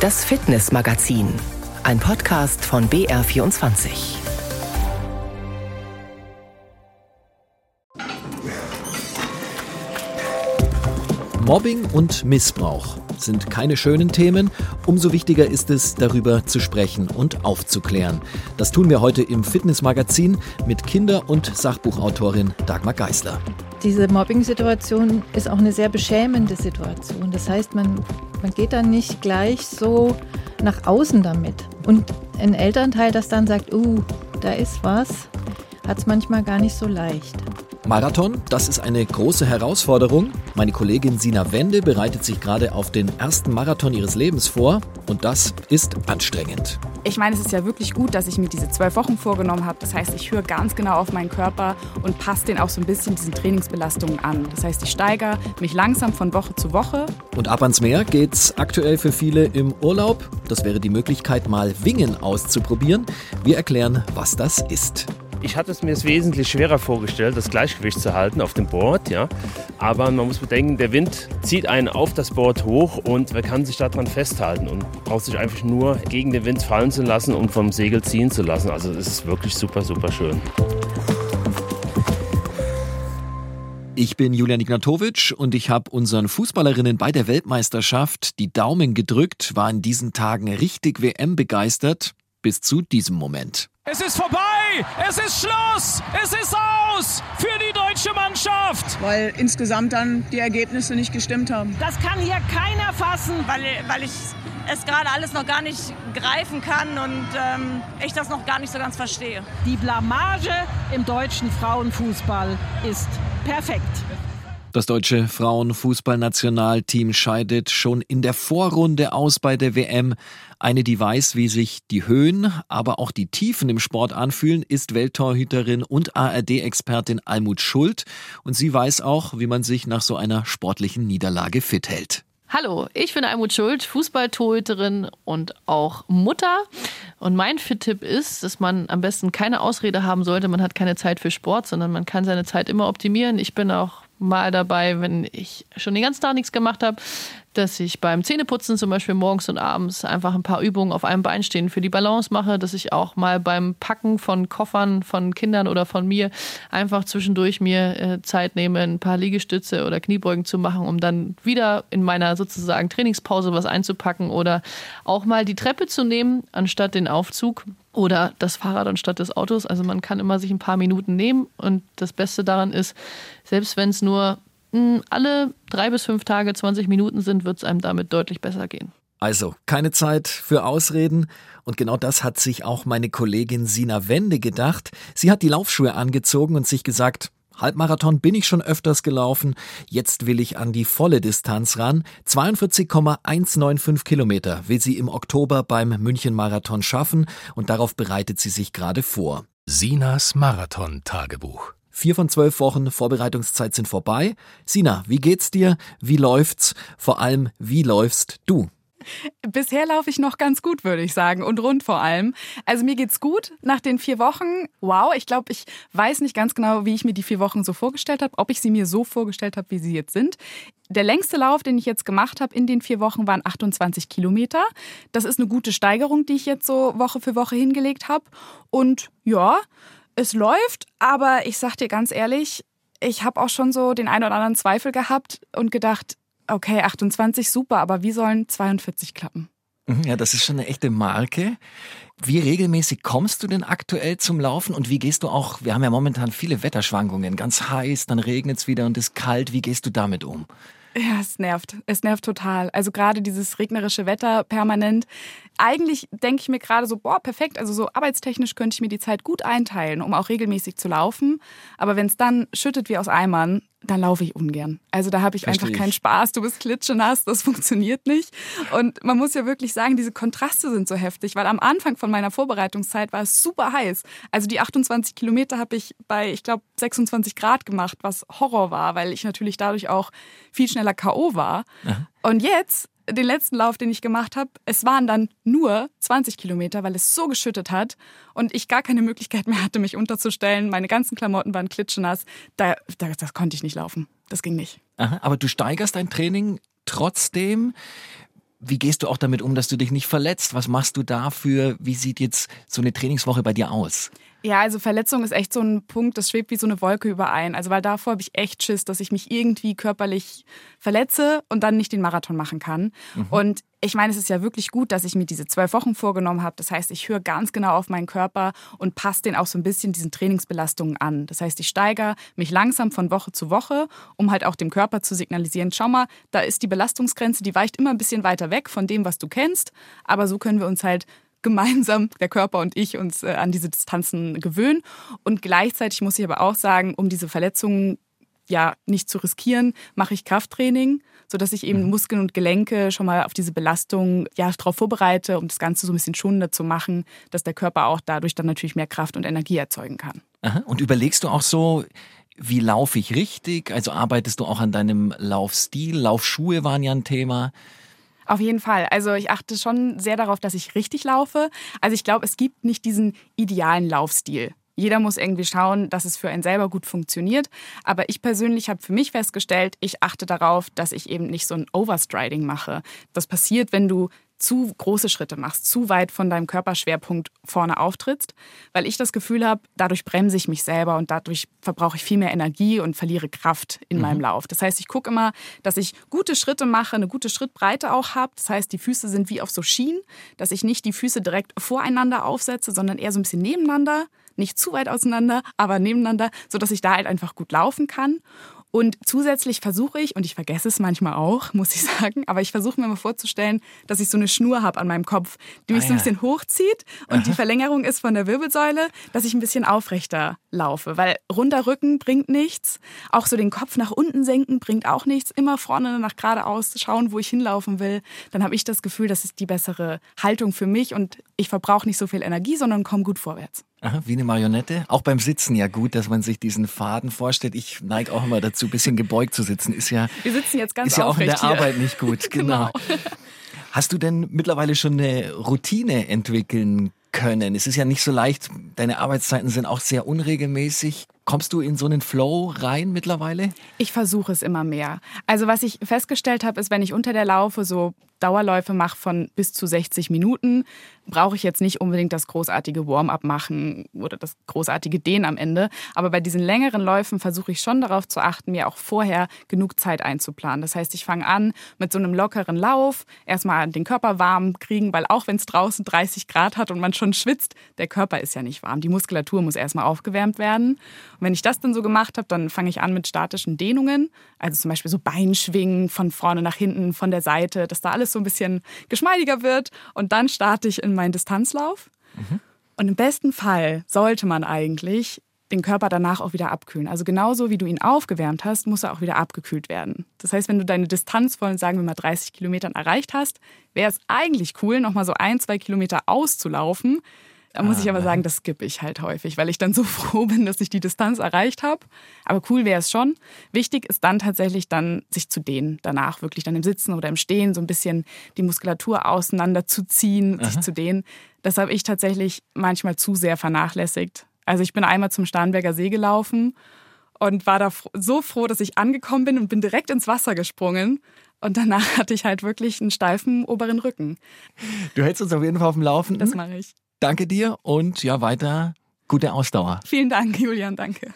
Das Fitnessmagazin, ein Podcast von BR24. Mobbing und Missbrauch sind keine schönen Themen. Umso wichtiger ist es, darüber zu sprechen und aufzuklären. Das tun wir heute im Fitnessmagazin mit Kinder- und Sachbuchautorin Dagmar Geisler. Diese Mobbing-Situation ist auch eine sehr beschämende Situation. Das heißt, man man geht dann nicht gleich so nach außen damit. Und ein Elternteil, das dann sagt, uh, da ist was, hat es manchmal gar nicht so leicht. Marathon, das ist eine große Herausforderung. Meine Kollegin Sina Wende bereitet sich gerade auf den ersten Marathon ihres Lebens vor und das ist anstrengend. Ich meine, es ist ja wirklich gut, dass ich mir diese zwölf Wochen vorgenommen habe. Das heißt, ich höre ganz genau auf meinen Körper und passe den auch so ein bisschen diesen Trainingsbelastungen an. Das heißt, ich steigere mich langsam von Woche zu Woche. Und ab ans Meer geht's aktuell für viele im Urlaub. Das wäre die Möglichkeit, mal Wingen auszuprobieren. Wir erklären, was das ist. Ich hatte es mir wesentlich schwerer vorgestellt, das Gleichgewicht zu halten auf dem Board, ja. Aber man muss bedenken, der Wind zieht einen auf das Board hoch und man kann sich daran festhalten und braucht sich einfach nur gegen den Wind fallen zu lassen und vom Segel ziehen zu lassen. Also es ist wirklich super, super schön. Ich bin Julian Ignatowitsch und ich habe unseren Fußballerinnen bei der Weltmeisterschaft die Daumen gedrückt, war in diesen Tagen richtig WM begeistert, bis zu diesem Moment. Es ist vorbei! Es ist Schluss! Es ist aus für die deutsche Mannschaft! Weil insgesamt dann die Ergebnisse nicht gestimmt haben. Das kann hier keiner fassen, weil, weil ich es gerade alles noch gar nicht greifen kann und ähm, ich das noch gar nicht so ganz verstehe. Die Blamage im deutschen Frauenfußball ist perfekt. Das deutsche Frauenfußballnationalteam scheidet schon in der Vorrunde aus bei der WM. Eine, die weiß, wie sich die Höhen, aber auch die Tiefen im Sport anfühlen, ist Welttorhüterin und ARD-Expertin Almut Schuld. Und sie weiß auch, wie man sich nach so einer sportlichen Niederlage fit hält. Hallo, ich bin Almut Schuld, Fußballtorhüterin und auch Mutter. Und mein Fit-Tipp ist, dass man am besten keine Ausrede haben sollte, man hat keine Zeit für Sport, sondern man kann seine Zeit immer optimieren. Ich bin auch mal dabei, wenn ich schon den ganzen Tag nichts gemacht habe, dass ich beim Zähneputzen zum Beispiel morgens und abends einfach ein paar Übungen auf einem Bein stehen für die Balance mache, dass ich auch mal beim Packen von Koffern von Kindern oder von mir einfach zwischendurch mir äh, Zeit nehme, ein paar Liegestütze oder Kniebeugen zu machen, um dann wieder in meiner sozusagen Trainingspause was einzupacken oder auch mal die Treppe zu nehmen anstatt den Aufzug oder das Fahrrad anstatt des Autos. Also man kann immer sich ein paar Minuten nehmen und das Beste daran ist, selbst wenn es nur alle drei bis fünf Tage 20 Minuten sind, wird es einem damit deutlich besser gehen. Also, keine Zeit für Ausreden. Und genau das hat sich auch meine Kollegin Sina Wende gedacht. Sie hat die Laufschuhe angezogen und sich gesagt, Halbmarathon bin ich schon öfters gelaufen. Jetzt will ich an die volle Distanz ran. 42,195 Kilometer will sie im Oktober beim München-Marathon schaffen und darauf bereitet sie sich gerade vor. Sinas Marathon-Tagebuch. Vier von zwölf Wochen Vorbereitungszeit sind vorbei. Sina, wie geht's dir? Wie läuft's? Vor allem, wie läufst du? Bisher laufe ich noch ganz gut, würde ich sagen, und rund vor allem. Also mir geht's gut nach den vier Wochen. Wow, ich glaube, ich weiß nicht ganz genau, wie ich mir die vier Wochen so vorgestellt habe, ob ich sie mir so vorgestellt habe, wie sie jetzt sind. Der längste Lauf, den ich jetzt gemacht habe in den vier Wochen, waren 28 Kilometer. Das ist eine gute Steigerung, die ich jetzt so Woche für Woche hingelegt habe. Und ja, es läuft, aber ich sag dir ganz ehrlich, ich habe auch schon so den einen oder anderen Zweifel gehabt und gedacht, okay, 28 super, aber wie sollen 42 klappen? Mhm, ja, das ist schon eine echte Marke. Wie regelmäßig kommst du denn aktuell zum Laufen und wie gehst du auch, wir haben ja momentan viele Wetterschwankungen, ganz heiß, dann regnet es wieder und es ist kalt, wie gehst du damit um? Ja, es nervt. Es nervt total. Also gerade dieses regnerische Wetter permanent. Eigentlich denke ich mir gerade so, boah, perfekt. Also so arbeitstechnisch könnte ich mir die Zeit gut einteilen, um auch regelmäßig zu laufen. Aber wenn es dann schüttet wie aus Eimern, dann laufe ich ungern. Also da habe ich Versteh einfach keinen Spaß. Du bist klitschenass, das funktioniert nicht. Und man muss ja wirklich sagen, diese Kontraste sind so heftig, weil am Anfang von meiner Vorbereitungszeit war es super heiß. Also die 28 Kilometer habe ich bei, ich glaube, 26 Grad gemacht, was Horror war, weil ich natürlich dadurch auch viel schneller K.O. war. Aha. Und jetzt den letzten Lauf, den ich gemacht habe, es waren dann nur 20 Kilometer, weil es so geschüttet hat und ich gar keine Möglichkeit mehr hatte, mich unterzustellen. Meine ganzen Klamotten waren klitschenass. Da, da, das konnte ich nicht laufen. Das ging nicht. Aha, aber du steigerst dein Training trotzdem. wie gehst du auch damit um, dass du dich nicht verletzt? Was machst du dafür? Wie sieht jetzt so eine Trainingswoche bei dir aus? Ja, also Verletzung ist echt so ein Punkt, das schwebt wie so eine Wolke überein. Also weil davor habe ich echt Schiss, dass ich mich irgendwie körperlich verletze und dann nicht den Marathon machen kann. Mhm. Und ich meine, es ist ja wirklich gut, dass ich mir diese zwölf Wochen vorgenommen habe. Das heißt, ich höre ganz genau auf meinen Körper und passe den auch so ein bisschen diesen Trainingsbelastungen an. Das heißt, ich steigere mich langsam von Woche zu Woche, um halt auch dem Körper zu signalisieren, schau mal, da ist die Belastungsgrenze, die weicht immer ein bisschen weiter weg von dem, was du kennst. Aber so können wir uns halt gemeinsam, der Körper und ich, uns äh, an diese Distanzen gewöhnen. Und gleichzeitig muss ich aber auch sagen, um diese Verletzungen ja nicht zu riskieren, mache ich Krafttraining, sodass ich eben mhm. Muskeln und Gelenke schon mal auf diese Belastung ja darauf vorbereite, um das Ganze so ein bisschen schonender zu machen, dass der Körper auch dadurch dann natürlich mehr Kraft und Energie erzeugen kann. Aha. Und überlegst du auch so, wie laufe ich richtig? Also arbeitest du auch an deinem Laufstil? Laufschuhe waren ja ein Thema. Auf jeden Fall. Also ich achte schon sehr darauf, dass ich richtig laufe. Also ich glaube, es gibt nicht diesen idealen Laufstil. Jeder muss irgendwie schauen, dass es für einen selber gut funktioniert. Aber ich persönlich habe für mich festgestellt, ich achte darauf, dass ich eben nicht so ein Overstriding mache. Das passiert, wenn du zu große Schritte machst, zu weit von deinem Körperschwerpunkt vorne auftrittst, weil ich das Gefühl habe, dadurch bremse ich mich selber und dadurch verbrauche ich viel mehr Energie und verliere Kraft in mhm. meinem Lauf. Das heißt, ich gucke immer, dass ich gute Schritte mache, eine gute Schrittbreite auch habe. Das heißt, die Füße sind wie auf so Schienen, dass ich nicht die Füße direkt voreinander aufsetze, sondern eher so ein bisschen nebeneinander, nicht zu weit auseinander, aber nebeneinander, sodass ich da halt einfach gut laufen kann. Und zusätzlich versuche ich, und ich vergesse es manchmal auch, muss ich sagen, aber ich versuche mir mal vorzustellen, dass ich so eine Schnur habe an meinem Kopf, die mich ah, ja. so ein bisschen hochzieht und Aha. die Verlängerung ist von der Wirbelsäule, dass ich ein bisschen aufrechter laufe. Weil runter Rücken bringt nichts. Auch so den Kopf nach unten senken bringt auch nichts. Immer vorne nach geradeaus schauen, wo ich hinlaufen will. Dann habe ich das Gefühl, das ist die bessere Haltung für mich und ich verbrauche nicht so viel Energie, sondern komme gut vorwärts. Aha, wie eine Marionette. Auch beim Sitzen ja gut, dass man sich diesen Faden vorstellt. Ich neige auch immer dazu, ein bisschen gebeugt zu sitzen. Ist ja, Wir sitzen jetzt ganz ist ja auch in der hier. Arbeit nicht gut. Genau. genau. Hast du denn mittlerweile schon eine Routine entwickeln können? Es ist ja nicht so leicht. Deine Arbeitszeiten sind auch sehr unregelmäßig. Kommst du in so einen Flow rein mittlerweile? Ich versuche es immer mehr. Also was ich festgestellt habe, ist, wenn ich unter der Laufe so Dauerläufe mache von bis zu 60 Minuten, brauche ich jetzt nicht unbedingt das großartige Warm-up machen oder das großartige Dehnen am Ende. Aber bei diesen längeren Läufen versuche ich schon darauf zu achten, mir auch vorher genug Zeit einzuplanen. Das heißt, ich fange an mit so einem lockeren Lauf, erstmal den Körper warm kriegen, weil auch wenn es draußen 30 Grad hat und man schon schwitzt, der Körper ist ja nicht warm. Die Muskulatur muss erstmal aufgewärmt werden. Und wenn ich das dann so gemacht habe, dann fange ich an mit statischen Dehnungen, also zum Beispiel so Beinschwingen von vorne nach hinten, von der Seite, dass da alles so ein bisschen geschmeidiger wird. Und dann starte ich in meinen Distanzlauf. Mhm. Und im besten Fall sollte man eigentlich den Körper danach auch wieder abkühlen. Also genauso wie du ihn aufgewärmt hast, muss er auch wieder abgekühlt werden. Das heißt, wenn du deine Distanz von, sagen wir mal, 30 Kilometern erreicht hast, wäre es eigentlich cool, nochmal so ein, zwei Kilometer auszulaufen, da muss ah, ich aber sagen, das skippe ich halt häufig, weil ich dann so froh bin, dass ich die Distanz erreicht habe. Aber cool wäre es schon. Wichtig ist dann tatsächlich dann, sich zu dehnen. Danach wirklich dann im Sitzen oder im Stehen so ein bisschen die Muskulatur auseinanderzuziehen, Aha. sich zu dehnen. Das habe ich tatsächlich manchmal zu sehr vernachlässigt. Also ich bin einmal zum Starnberger See gelaufen und war da so froh, dass ich angekommen bin und bin direkt ins Wasser gesprungen. Und danach hatte ich halt wirklich einen steifen oberen Rücken. Du hältst uns auf jeden Fall auf dem Laufenden. Das mache ich. Danke dir und ja, weiter gute Ausdauer. Vielen Dank, Julian, danke.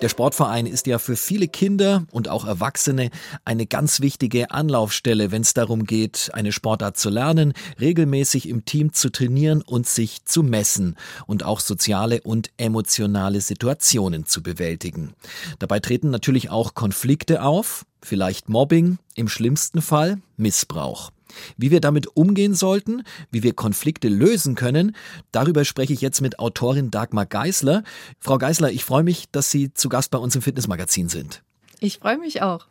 Der Sportverein ist ja für viele Kinder und auch Erwachsene eine ganz wichtige Anlaufstelle, wenn es darum geht, eine Sportart zu lernen, regelmäßig im Team zu trainieren und sich zu messen und auch soziale und emotionale Situationen zu bewältigen. Dabei treten natürlich auch Konflikte auf, vielleicht Mobbing, im schlimmsten Fall Missbrauch. Wie wir damit umgehen sollten, wie wir Konflikte lösen können, darüber spreche ich jetzt mit Autorin Dagmar Geisler. Frau Geisler, ich freue mich, dass Sie zu Gast bei uns im Fitnessmagazin sind. Ich freue mich auch.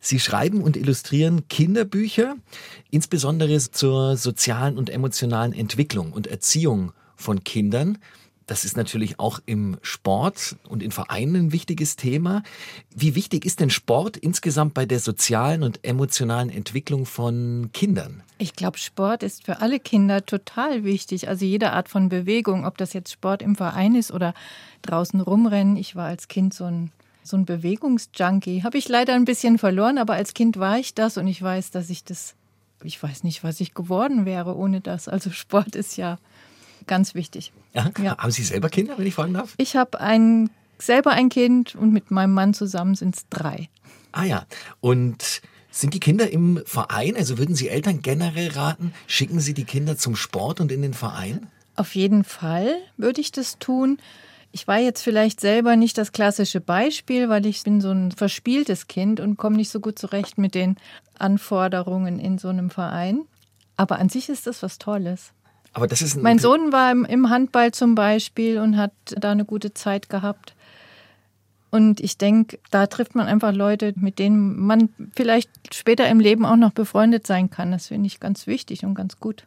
Sie schreiben und illustrieren Kinderbücher, insbesondere zur sozialen und emotionalen Entwicklung und Erziehung von Kindern. Das ist natürlich auch im Sport und in Vereinen ein wichtiges Thema. Wie wichtig ist denn Sport insgesamt bei der sozialen und emotionalen Entwicklung von Kindern? Ich glaube, Sport ist für alle Kinder total wichtig. Also jede Art von Bewegung, ob das jetzt Sport im Verein ist oder draußen rumrennen. Ich war als Kind so ein so ein Bewegungsjunkie. Habe ich leider ein bisschen verloren, aber als Kind war ich das und ich weiß, dass ich das, ich weiß nicht, was ich geworden wäre ohne das. Also Sport ist ja ganz wichtig. Ja. Ja. Haben Sie selber Kinder, wenn ich fragen darf? Ich habe ein, selber ein Kind und mit meinem Mann zusammen sind es drei. Ah ja, und sind die Kinder im Verein? Also würden Sie Eltern generell raten, schicken Sie die Kinder zum Sport und in den Verein? Auf jeden Fall würde ich das tun. Ich war jetzt vielleicht selber nicht das klassische Beispiel, weil ich bin so ein verspieltes Kind und komme nicht so gut zurecht mit den Anforderungen in so einem Verein. Aber an sich ist das was Tolles. Aber das ist mein Sohn war im Handball zum Beispiel und hat da eine gute Zeit gehabt. Und ich denke, da trifft man einfach Leute, mit denen man vielleicht später im Leben auch noch befreundet sein kann. Das finde ich ganz wichtig und ganz gut.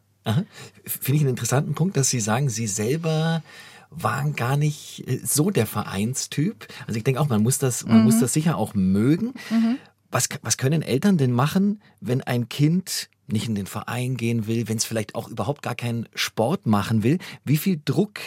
Finde ich einen interessanten Punkt, dass Sie sagen, Sie selber waren gar nicht äh, so der Vereinstyp. Also ich denke auch, man muss das, man mhm. muss das sicher auch mögen. Mhm. Was, was können Eltern denn machen, wenn ein Kind nicht in den Verein gehen will, wenn es vielleicht auch überhaupt gar keinen Sport machen will? Wie viel Druck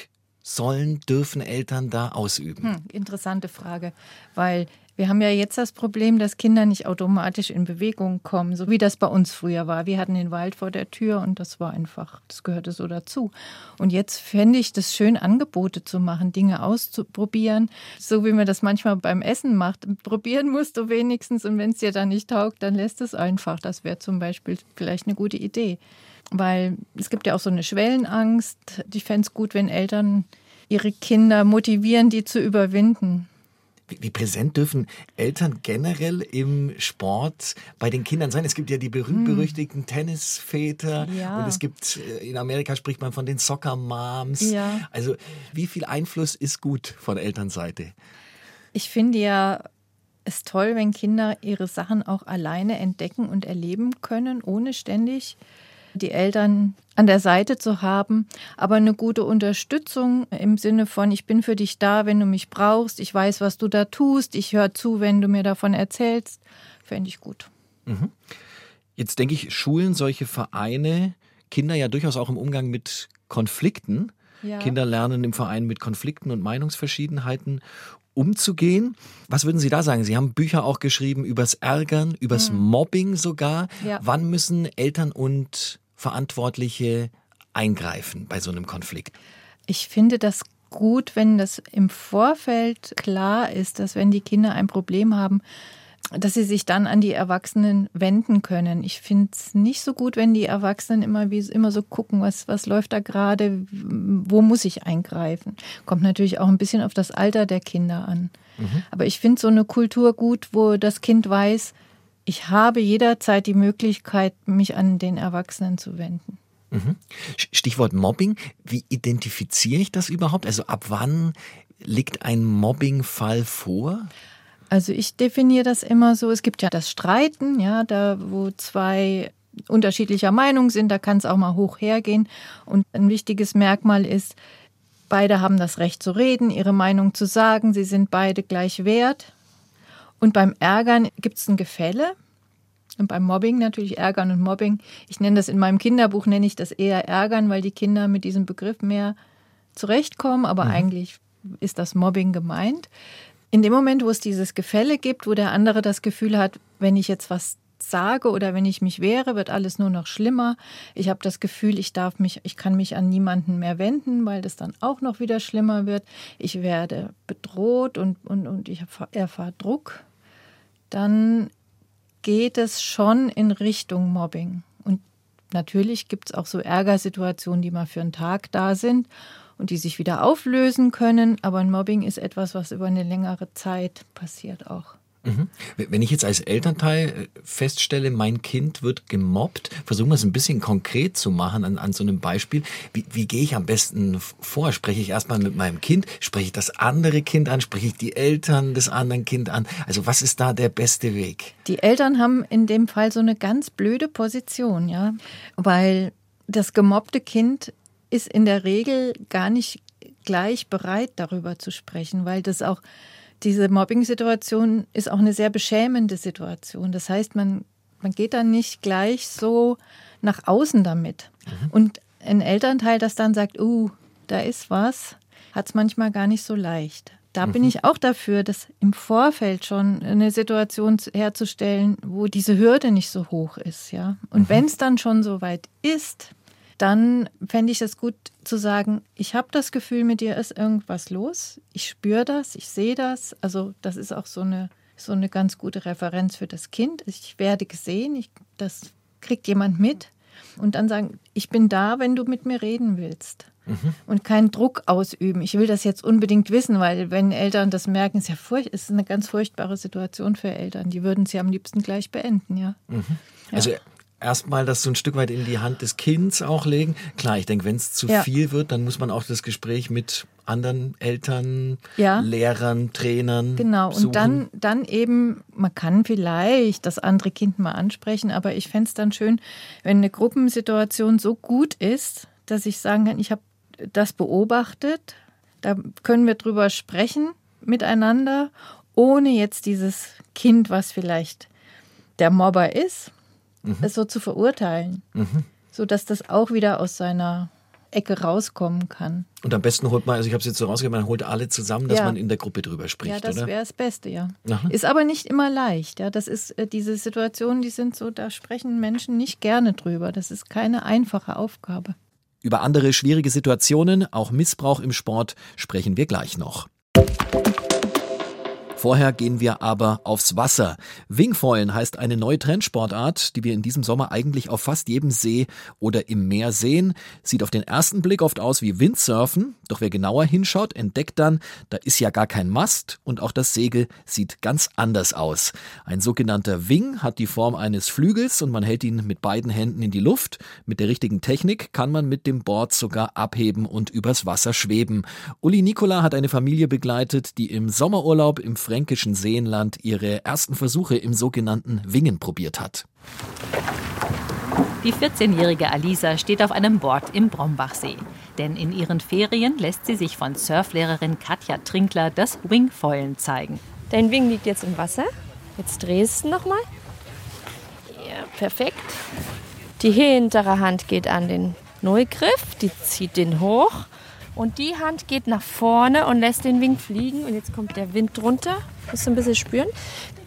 sollen, dürfen Eltern da ausüben? Hm, interessante Frage, weil wir haben ja jetzt das Problem, dass Kinder nicht automatisch in Bewegung kommen, so wie das bei uns früher war. Wir hatten den Wald vor der Tür und das war einfach, das gehörte so dazu. Und jetzt fände ich das schön, Angebote zu machen, Dinge auszuprobieren, so wie man das manchmal beim Essen macht. Probieren musst du wenigstens und wenn es dir dann nicht taugt, dann lässt es einfach. Das wäre zum Beispiel vielleicht eine gute Idee. Weil es gibt ja auch so eine Schwellenangst. Ich fände es gut, wenn Eltern ihre Kinder motivieren, die zu überwinden. Wie, präsent dürfen Eltern generell im Sport bei den Kindern sein? Es gibt ja die berühmt-berüchtigten hm. Tennisväter ja. und es gibt, äh, in Amerika spricht man von den Soccer-Moms. Ja. Also wie viel Einfluss ist gut von Elternseite? Ich finde ja es toll, wenn Kinder ihre Sachen auch alleine entdecken und erleben können, ohne ständig die Eltern an der Seite zu haben, aber eine gute Unterstützung im Sinne von, ich bin für dich da, wenn du mich brauchst, ich weiß, was du da tust, ich höre zu, wenn du mir davon erzählst, fände ich gut. Mhm. Jetzt denke ich, schulen solche Vereine Kinder ja durchaus auch im Umgang mit Konflikten. Ja. Kinder lernen im Verein mit Konflikten und Meinungsverschiedenheiten umzugehen. Was würden Sie da sagen? Sie haben Bücher auch geschrieben übers Ärgern, übers mhm. Mobbing sogar. Ja. Wann müssen Eltern und Verantwortliche eingreifen bei so einem Konflikt? Ich finde das gut, wenn das im Vorfeld klar ist, dass wenn die Kinder ein Problem haben, dass sie sich dann an die Erwachsenen wenden können. Ich finde es nicht so gut, wenn die Erwachsenen immer, wie, immer so gucken, was, was läuft da gerade, wo muss ich eingreifen. Kommt natürlich auch ein bisschen auf das Alter der Kinder an. Mhm. Aber ich finde so eine Kultur gut, wo das Kind weiß, ich habe jederzeit die Möglichkeit, mich an den Erwachsenen zu wenden. Mhm. Stichwort Mobbing. Wie identifiziere ich das überhaupt? Also ab wann liegt ein Mobbingfall vor? Also ich definiere das immer so, es gibt ja das Streiten, ja, da wo zwei unterschiedlicher Meinung sind, da kann es auch mal hoch hergehen. Und ein wichtiges Merkmal ist, beide haben das Recht zu reden, ihre Meinung zu sagen, sie sind beide gleich wert. Und beim Ärgern gibt es ein Gefälle. Und beim Mobbing natürlich Ärgern und Mobbing. Ich nenne das in meinem Kinderbuch, nenne ich das eher Ärgern, weil die Kinder mit diesem Begriff mehr zurechtkommen, aber mhm. eigentlich ist das Mobbing gemeint. In dem Moment, wo es dieses Gefälle gibt, wo der andere das Gefühl hat, wenn ich jetzt was sage oder wenn ich mich wehre, wird alles nur noch schlimmer. Ich habe das Gefühl, ich darf mich, ich kann mich an niemanden mehr wenden, weil das dann auch noch wieder schlimmer wird. Ich werde bedroht und, und, und ich erfahre Druck dann geht es schon in Richtung Mobbing. Und natürlich gibt es auch so Ärgersituationen, die mal für einen Tag da sind und die sich wieder auflösen können. Aber ein Mobbing ist etwas, was über eine längere Zeit passiert auch. Mhm. Wenn ich jetzt als Elternteil äh, feststelle, mein Kind wird gemobbt, versuchen wir es ein bisschen konkret zu machen an, an so einem Beispiel. Wie, wie gehe ich am besten vor? Spreche ich erstmal mit meinem Kind? Spreche ich das andere Kind an? Spreche ich die Eltern des anderen Kind an? Also was ist da der beste Weg? Die Eltern haben in dem Fall so eine ganz blöde Position, ja, weil das gemobbte Kind ist in der Regel gar nicht gleich bereit, darüber zu sprechen, weil das auch diese Mobbing-Situation ist auch eine sehr beschämende Situation. Das heißt, man, man geht dann nicht gleich so nach außen damit. Mhm. Und ein Elternteil, das dann sagt, uh, da ist was, hat es manchmal gar nicht so leicht. da bin ich auch dafür, das im Vorfeld schon eine Situation herzustellen, wo diese Hürde nicht so hoch ist, ja. Und mhm. wenn es dann schon so weit ist, dann fände ich es gut zu sagen, ich habe das Gefühl, mit dir ist irgendwas los. Ich spüre das, ich sehe das. Also das ist auch so eine, so eine ganz gute Referenz für das Kind. Ich werde gesehen, ich, das kriegt jemand mit. Und dann sagen, ich bin da, wenn du mit mir reden willst. Mhm. Und keinen Druck ausüben. Ich will das jetzt unbedingt wissen, weil wenn Eltern das merken, ist ja furcht, ist eine ganz furchtbare Situation für Eltern. Die würden sie am liebsten gleich beenden, ja. Mhm. Also ja erstmal das so ein Stück weit in die Hand des Kindes auch legen. Klar, ich denke, wenn es zu ja. viel wird, dann muss man auch das Gespräch mit anderen Eltern, ja. Lehrern, Trainern. Genau, suchen. und dann, dann eben, man kann vielleicht das andere Kind mal ansprechen, aber ich fände es dann schön, wenn eine Gruppensituation so gut ist, dass ich sagen kann, ich habe das beobachtet, da können wir drüber sprechen miteinander, ohne jetzt dieses Kind, was vielleicht der Mobber ist, mhm. es so zu verurteilen, mhm. sodass das auch wieder aus seiner Ecke rauskommen kann. Und am besten holt man, also ich habe es jetzt so rausgegeben, man holt alle zusammen, dass ja. man in der Gruppe drüber spricht. Ja, das wäre das Beste, ja. Aha. Ist aber nicht immer leicht. Ja, das ist äh, diese Situationen, die sind so, da sprechen Menschen nicht gerne drüber. Das ist keine einfache Aufgabe. Über andere schwierige Situationen, auch Missbrauch im Sport, sprechen wir gleich noch. Vorher gehen wir aber aufs Wasser. Wingfoilen heißt eine neue Trendsportart, die wir in diesem Sommer eigentlich auf fast jedem See oder im Meer sehen. Sieht auf den ersten Blick oft aus wie Windsurfen, doch wer genauer hinschaut, entdeckt dann, da ist ja gar kein Mast und auch das Segel sieht ganz anders aus. Ein sogenannter Wing hat die Form eines Flügels und man hält ihn mit beiden Händen in die Luft. Mit der richtigen Technik kann man mit dem Board sogar abheben und übers Wasser schweben. Uli Nikola hat eine Familie begleitet, die im Sommerurlaub im fränkischen Seenland ihre ersten Versuche im sogenannten Wingen probiert hat. Die 14-jährige Alisa steht auf einem Board im Brombachsee. Denn in ihren Ferien lässt sie sich von Surflehrerin Katja Trinkler das Wingfoilen zeigen. Dein Wing liegt jetzt im Wasser. Jetzt drehst du nochmal. Ja, perfekt. Die hintere Hand geht an den Neugriff, die zieht den hoch. Und die Hand geht nach vorne und lässt den Wing fliegen. Und jetzt kommt der Wind drunter. Musst du ein bisschen spüren.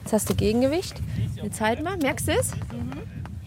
Jetzt hast du Gegengewicht. Jetzt halt mal. Merkst du es?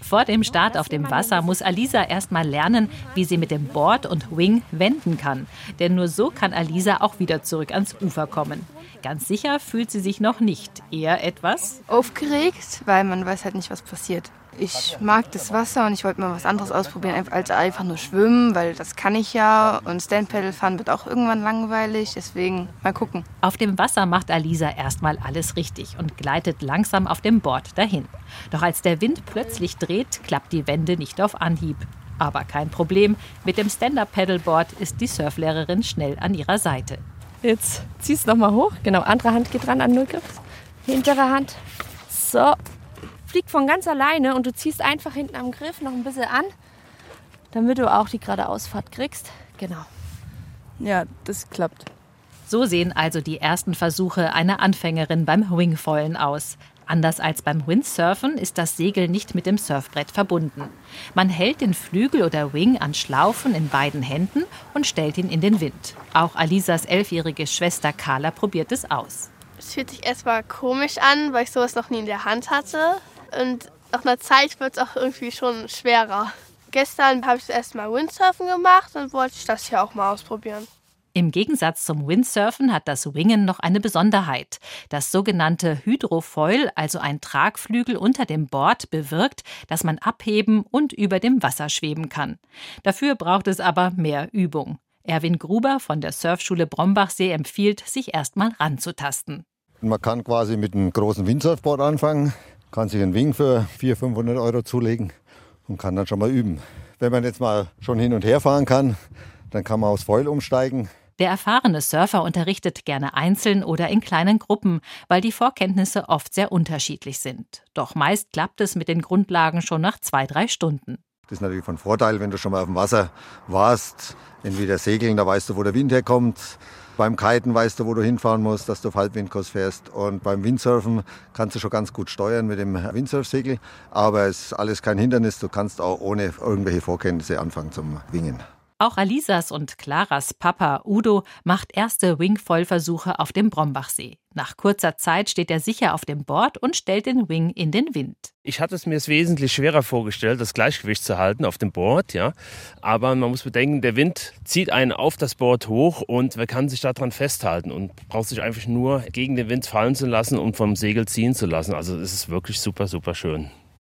Vor dem Start auf dem Wasser muss Alisa erstmal lernen, wie sie mit dem Board und Wing wenden kann. Denn nur so kann Alisa auch wieder zurück ans Ufer kommen. Ganz sicher fühlt sie sich noch nicht. Eher etwas aufgeregt, weil man weiß halt nicht, was passiert. Ich mag das Wasser und ich wollte mal was anderes ausprobieren als einfach nur schwimmen, weil das kann ich ja. Und Stand-Paddle fahren wird auch irgendwann langweilig, deswegen mal gucken. Auf dem Wasser macht Alisa erstmal alles richtig und gleitet langsam auf dem Board dahin. Doch als der Wind plötzlich dreht, klappt die Wende nicht auf Anhieb. Aber kein Problem, mit dem Stand-Up-Paddleboard ist die Surflehrerin schnell an ihrer Seite. Jetzt ziehst du nochmal hoch. Genau, andere Hand geht ran an Nullgriff. Hintere Hand. So, fliegt von ganz alleine und du ziehst einfach hinten am Griff noch ein bisschen an, damit du auch die gerade Ausfahrt kriegst. Genau. Ja, das klappt. So sehen also die ersten Versuche einer Anfängerin beim Wingfoilen aus. Anders als beim Windsurfen ist das Segel nicht mit dem Surfbrett verbunden. Man hält den Flügel oder Wing an Schlaufen in beiden Händen und stellt ihn in den Wind. Auch Alisas elfjährige Schwester Carla probiert es aus. Es fühlt sich erstmal komisch an, weil ich sowas noch nie in der Hand hatte. Und nach einer Zeit wird es auch irgendwie schon schwerer. Gestern habe ich erstmal Windsurfen gemacht und wollte ich das hier auch mal ausprobieren. Im Gegensatz zum Windsurfen hat das Wingen noch eine Besonderheit. Das sogenannte Hydrofoil, also ein Tragflügel unter dem Board, bewirkt, dass man abheben und über dem Wasser schweben kann. Dafür braucht es aber mehr Übung. Erwin Gruber von der Surfschule Brombachsee empfiehlt, sich erstmal ranzutasten. Man kann quasi mit einem großen Windsurfboard anfangen kann sich einen Wing für 400, 500 Euro zulegen und kann dann schon mal üben. Wenn man jetzt mal schon hin und her fahren kann, dann kann man aufs Foil umsteigen. Der erfahrene Surfer unterrichtet gerne einzeln oder in kleinen Gruppen, weil die Vorkenntnisse oft sehr unterschiedlich sind. Doch meist klappt es mit den Grundlagen schon nach zwei, drei Stunden. Das ist natürlich von Vorteil, wenn du schon mal auf dem Wasser warst. Entweder segeln, da weißt du, wo der Wind herkommt. Beim Kiten weißt du, wo du hinfahren musst, dass du auf Halbwindkurs fährst. Und beim Windsurfen kannst du schon ganz gut steuern mit dem Windsurfsegel. Aber es ist alles kein Hindernis. Du kannst auch ohne irgendwelche Vorkenntnisse anfangen zum Wingen. Auch Alisas und Claras Papa Udo macht erste Wingfoil-Versuche auf dem Brombachsee. Nach kurzer Zeit steht er sicher auf dem Board und stellt den Wing in den Wind. Ich hatte es mir wesentlich schwerer vorgestellt, das Gleichgewicht zu halten auf dem Board, ja. Aber man muss bedenken, der Wind zieht einen auf das Board hoch und man kann sich daran festhalten und braucht sich einfach nur gegen den Wind fallen zu lassen und vom Segel ziehen zu lassen. Also es ist wirklich super, super schön.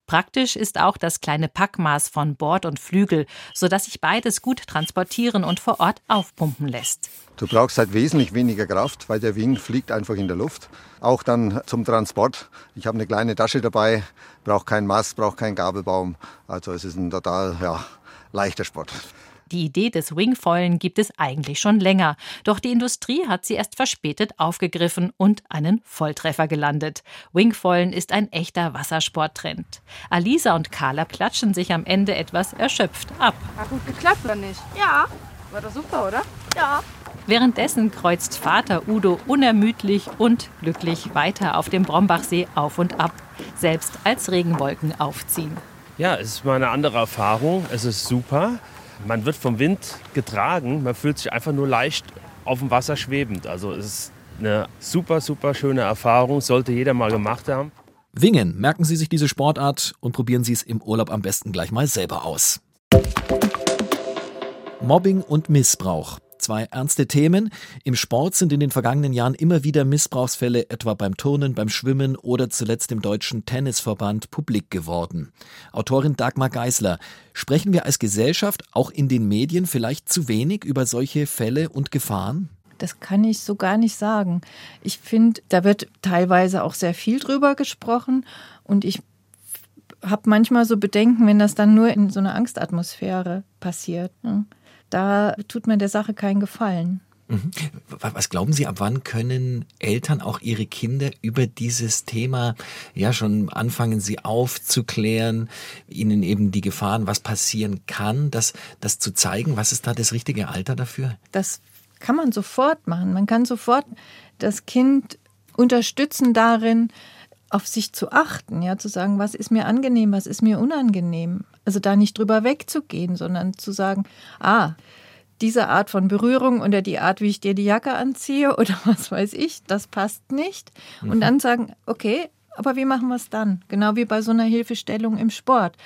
Praktisch ist auch das kleine Packmaß von Bord und Flügel, sodass sich beides gut transportieren und vor Ort aufpumpen lässt. Du brauchst halt wesentlich weniger Kraft, weil der Wing fliegt einfach in der Luft. Auch dann zum Transport. Ich habe eine kleine Tasche dabei, brauche keinen Mast, brauche keinen Gabelbaum. Also es ist ein total ja, leichter Sport. Die Idee des Wingfoilen gibt es eigentlich schon länger, doch die Industrie hat sie erst verspätet aufgegriffen und einen Volltreffer gelandet. Wingfoilen ist ein echter Wassersporttrend. Alisa und Carla klatschen sich am Ende etwas erschöpft ab. Hat gut geklappt, oder nicht? Ja. War doch super, oder? Ja. Währenddessen kreuzt Vater Udo unermüdlich und glücklich weiter auf dem Brombachsee auf und ab, selbst als Regenwolken aufziehen. Ja, es ist mal eine andere Erfahrung. Es ist super. Man wird vom Wind getragen. Man fühlt sich einfach nur leicht auf dem Wasser schwebend. Also es ist eine super, super schöne Erfahrung. Sollte jeder mal gemacht haben. Wingen, merken Sie sich diese Sportart und probieren Sie es im Urlaub am besten gleich mal selber aus. Mobbing und Missbrauch. Zwei ernste Themen. Im Sport sind in den vergangenen Jahren immer wieder Missbrauchsfälle, etwa beim Turnen, beim Schwimmen oder zuletzt im Deutschen Tennisverband, publik geworden. Autorin Dagmar Geisler, sprechen wir als Gesellschaft auch in den Medien vielleicht zu wenig über solche Fälle und Gefahren? Das kann ich so gar nicht sagen. Ich finde, da wird teilweise auch sehr viel drüber gesprochen und ich habe manchmal so Bedenken, wenn das dann nur in so einer Angstatmosphäre passiert. Da tut man der Sache keinen Gefallen. Mhm. Was glauben Sie, ab wann können Eltern auch ihre Kinder über dieses Thema ja schon anfangen, sie aufzuklären, ihnen eben die Gefahren, was passieren kann, das, das zu zeigen? Was ist da das richtige Alter dafür? Das kann man sofort machen. Man kann sofort das Kind unterstützen darin, auf sich zu achten, ja, zu sagen, was ist mir angenehm, was ist mir unangenehm. Also da nicht drüber wegzugehen, sondern zu sagen, ah, diese Art von Berührung oder die Art, wie ich dir die Jacke anziehe oder was weiß ich, das passt nicht. Mhm. Und dann sagen, okay, aber wie machen wir es dann? Genau wie bei so einer Hilfestellung im Sport.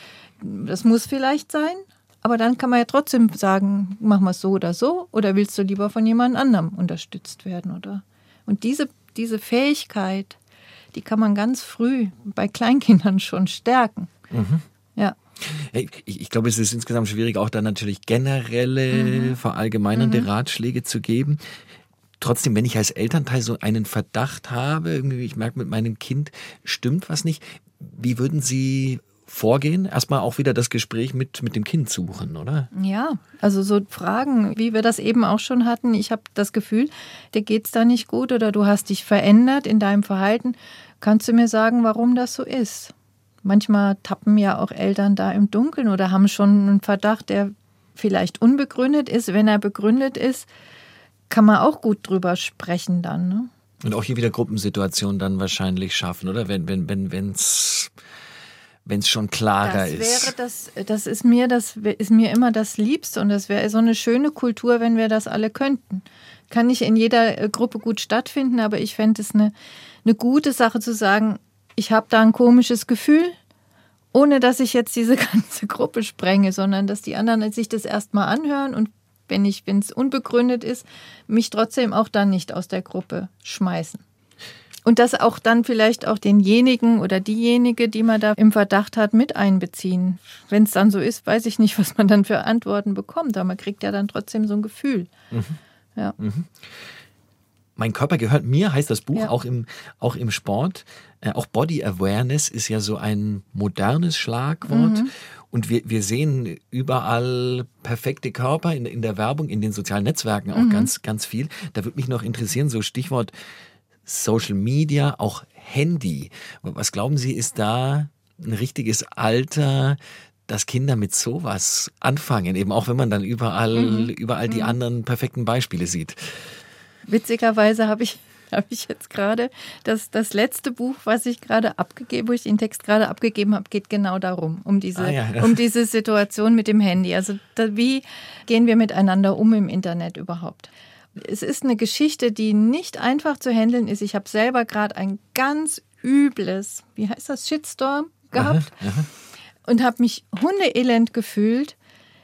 Das muss vielleicht sein, aber dann kann man ja trotzdem sagen, machen wir es so oder so oder willst du lieber von jemand anderem unterstützt werden, oder? Und diese, diese Fähigkeit, die kann man ganz früh bei Kleinkindern schon stärken. Mhm. Ja. Ich, ich, glaube, es ist insgesamt schwierig, auch da natürlich generelle, mhm. verallgemeinernde mhm. Ratschläge zu geben. Trotzdem, wenn ich als Elternteil so einen Verdacht habe, irgendwie, ich merke mit meinem Kind stimmt was nicht, wie würden Sie vorgehen? Erstmal auch wieder das Gespräch mit, mit dem Kind suchen, oder? Ja, also so Fragen, wie wir das eben auch schon hatten. Ich habe das Gefühl, dir geht es da nicht gut oder du hast dich verändert in deinem Verhalten. Kannst du mir sagen, warum das so ist? Manchmal tappen ja auch Eltern da im Dunkeln oder haben schon einen Verdacht, der vielleicht unbegründet ist. Wenn er begründet ist, kann man auch gut drüber sprechen dann. Ne? Und auch hier wieder Gruppensituationen dann wahrscheinlich schaffen, oder? Wenn wenn wenn wenn's wenn es schon klarer das ist. Wäre das, das ist mir das ist mir immer das Liebste und das wäre so eine schöne Kultur, wenn wir das alle könnten. Kann nicht in jeder äh, Gruppe gut stattfinden, aber ich fände es eine, eine gute Sache zu sagen, ich habe da ein komisches Gefühl, ohne dass ich jetzt diese ganze Gruppe sprenge, sondern dass die anderen sich das erstmal anhören und wenn ich, wenn es unbegründet ist, mich trotzdem auch dann nicht aus der Gruppe schmeißen. Und das auch dann vielleicht auch denjenigen oder diejenige, die man da im Verdacht hat, mit einbeziehen. Wenn es dann so ist, weiß ich nicht, was man dann für Antworten bekommt, aber man kriegt ja dann trotzdem so ein Gefühl. Mhm. Ja. Mhm. Mein Körper gehört mir, heißt das Buch, ja. auch, im, auch im Sport. Äh, auch Body Awareness ist ja so ein modernes Schlagwort. Mhm. Und wir, wir sehen überall perfekte Körper in, in der Werbung, in den sozialen Netzwerken auch mhm. ganz, ganz viel. Da würde mich noch interessieren, so Stichwort Social Media, auch Handy. Was glauben Sie, ist da ein richtiges Alter, dass Kinder mit sowas anfangen, eben auch wenn man dann überall, mhm. überall die mhm. anderen perfekten Beispiele sieht? Witzigerweise habe ich habe ich jetzt gerade. Das, das letzte Buch, was ich gerade abgegeben, wo ich den Text gerade abgegeben habe, geht genau darum, um diese, ah, ja. um diese Situation mit dem Handy. Also da, wie gehen wir miteinander um im Internet überhaupt? Es ist eine Geschichte, die nicht einfach zu handeln ist. Ich habe selber gerade ein ganz übles, wie heißt das, Shitstorm gehabt aha, aha. und habe mich hundeelend gefühlt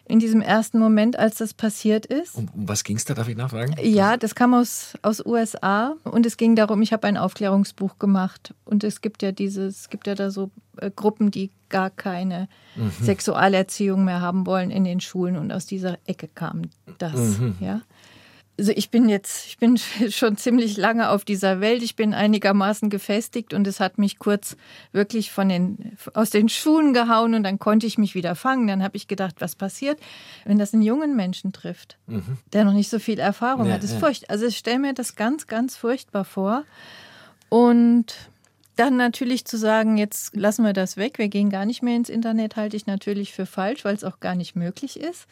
in diesem ersten Moment, als das passiert ist. Um, um was ging es da, darf ich nachfragen? Ja, das kam aus, aus USA und es ging darum, ich habe ein Aufklärungsbuch gemacht und es gibt ja dieses, es gibt ja da so äh, Gruppen, die gar keine mhm. Sexualerziehung mehr haben wollen in den Schulen und aus dieser Ecke kam das, mhm. ja. Also ich bin jetzt, ich bin schon ziemlich lange auf dieser Welt. Ich bin einigermaßen gefestigt und es hat mich kurz wirklich von den, aus den Schuhen gehauen und dann konnte ich mich wieder fangen. Dann habe ich gedacht, was passiert, wenn das einen jungen Menschen trifft, mhm. der noch nicht so viel Erfahrung ja, hat. Das ist ja. furcht. Also ich stelle mir das ganz, ganz furchtbar vor. Und dann natürlich zu sagen, jetzt lassen wir das weg, wir gehen gar nicht mehr ins Internet, halte ich natürlich für falsch, weil es auch gar nicht möglich ist.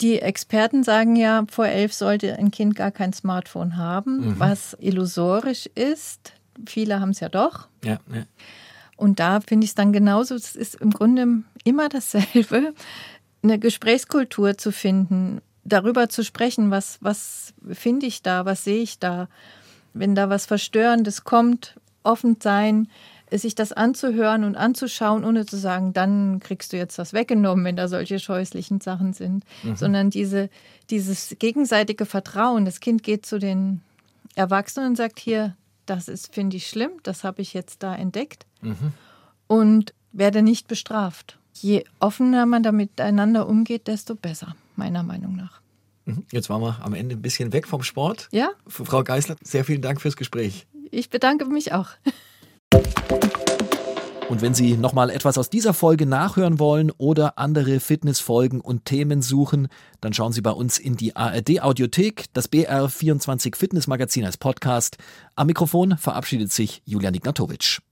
Die Experten sagen ja, vor elf sollte ein Kind gar kein Smartphone haben, mhm. was illusorisch ist. Viele haben es ja doch. Ja, ja. Und da finde ich es dann genauso, es ist im Grunde immer dasselbe, eine Gesprächskultur zu finden, darüber zu sprechen, was, was finde ich da, was sehe ich da. Wenn da was Verstörendes kommt, offen sein, sich das anzuhören und anzuschauen, ohne zu sagen, dann kriegst du jetzt was weggenommen, wenn da solche scheußlichen Sachen sind, mhm. sondern diese, dieses gegenseitige Vertrauen. Das Kind geht zu den Erwachsenen und sagt, hier, das ist, finde ich schlimm, das habe ich jetzt da entdeckt mhm. und werde nicht bestraft. Je offener man da miteinander umgeht, desto besser, meiner Meinung nach. Mhm. Jetzt waren wir am Ende ein bisschen weg vom Sport. Ja. Frau Geisler, sehr vielen Dank fürs Gespräch. Ich bedanke mich auch. Und wenn Sie nochmal etwas aus dieser Folge nachhören wollen oder andere Fitnessfolgen und Themen suchen, dann schauen Sie bei uns in die ARD Audiothek, das BR24 Fitnessmagazin als Podcast. Am Mikrofon verabschiedet sich Julian Ignatowitsch.